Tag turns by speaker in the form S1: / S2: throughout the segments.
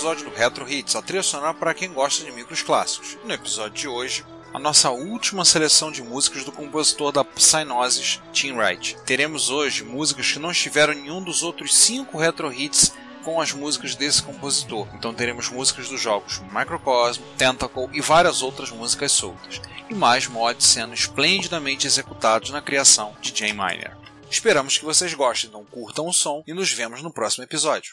S1: episódio do Retro Hits, a trilha sonora para quem gosta de micros clássicos. No episódio de hoje, a nossa última seleção de músicas do compositor da Psygnosis, Tim Wright. Teremos hoje músicas que não estiveram em nenhum dos outros cinco Retro Hits com as músicas desse compositor. Então teremos músicas dos jogos Microcosm, Tentacle e várias outras músicas soltas. E mais mods sendo esplendidamente executados na criação de Jay Miner. Esperamos que vocês gostem, então curtam o som e nos vemos no próximo episódio.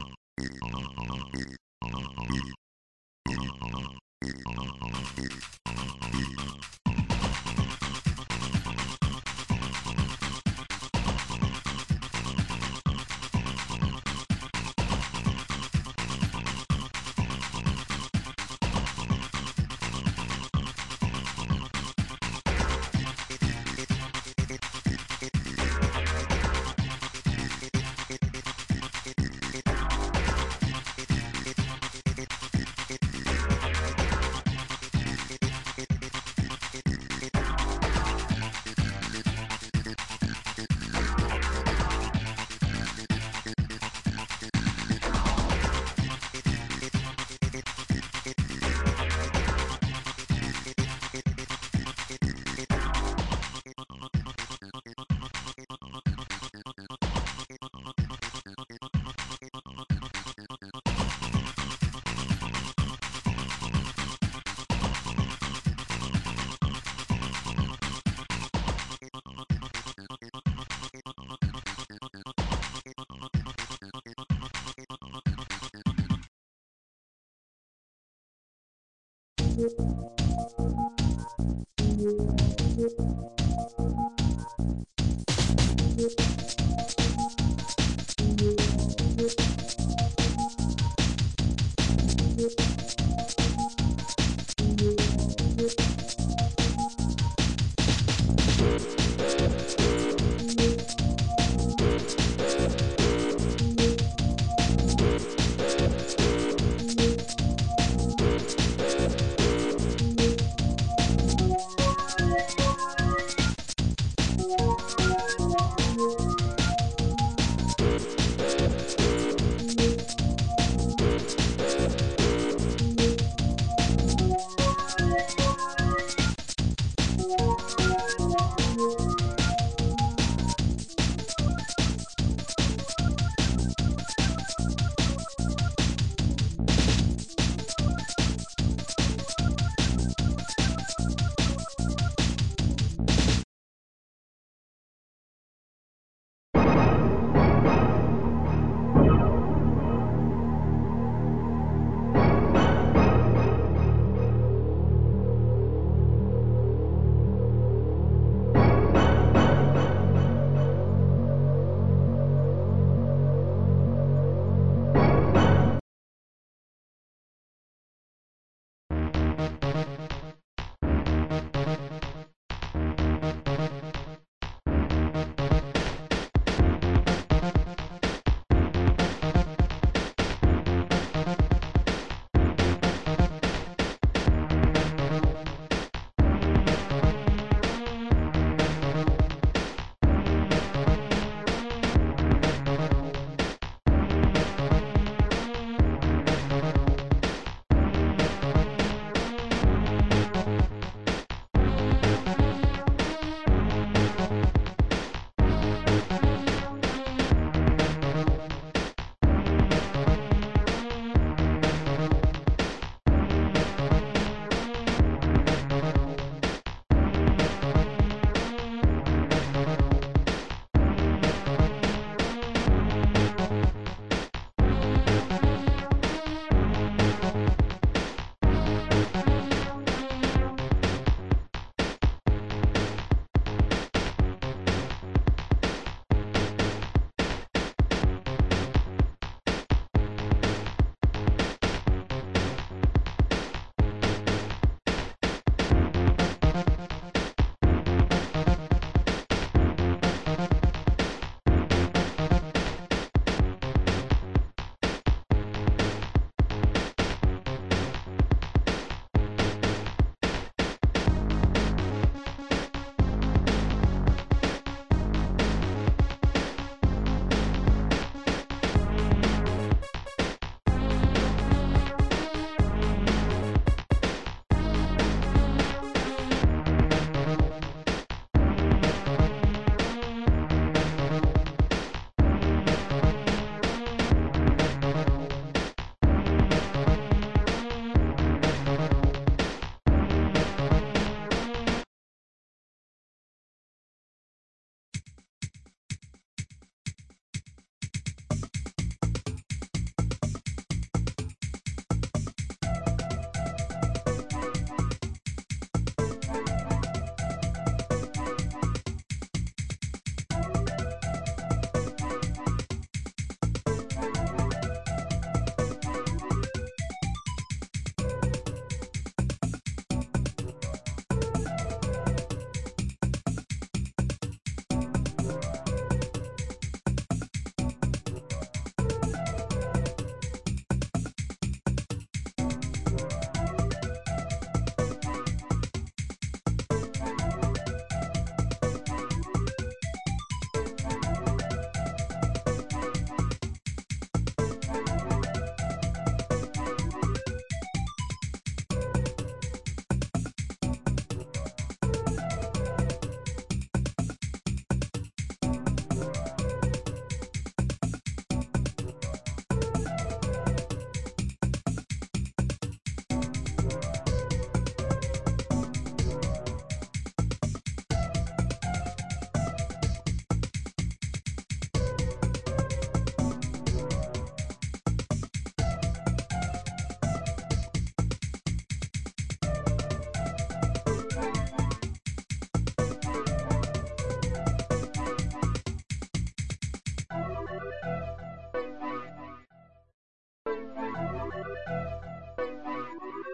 S2: Thank you.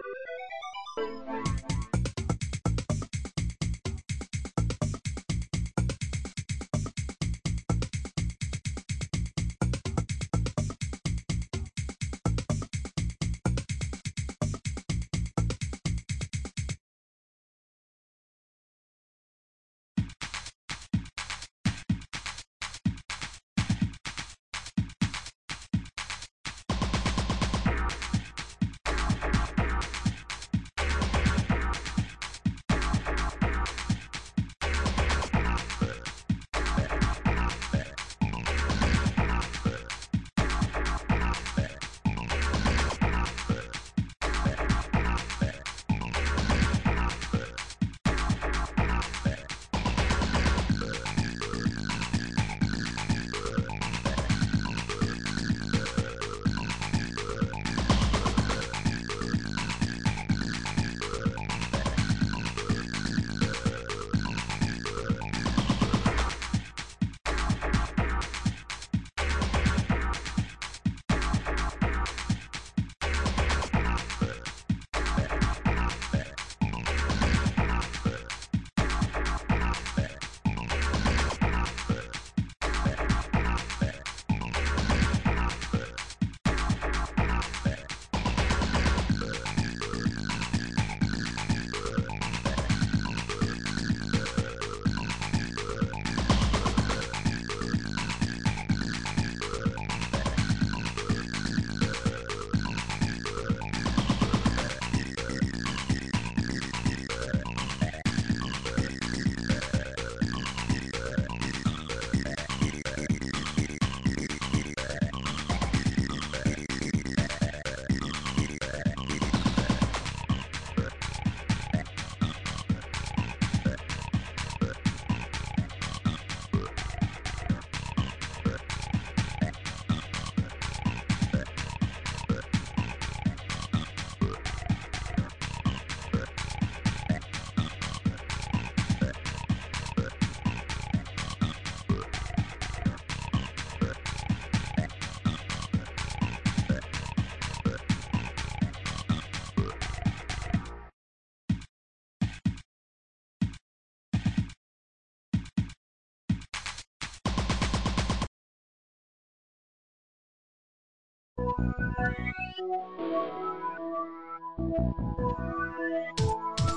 S2: Thank you.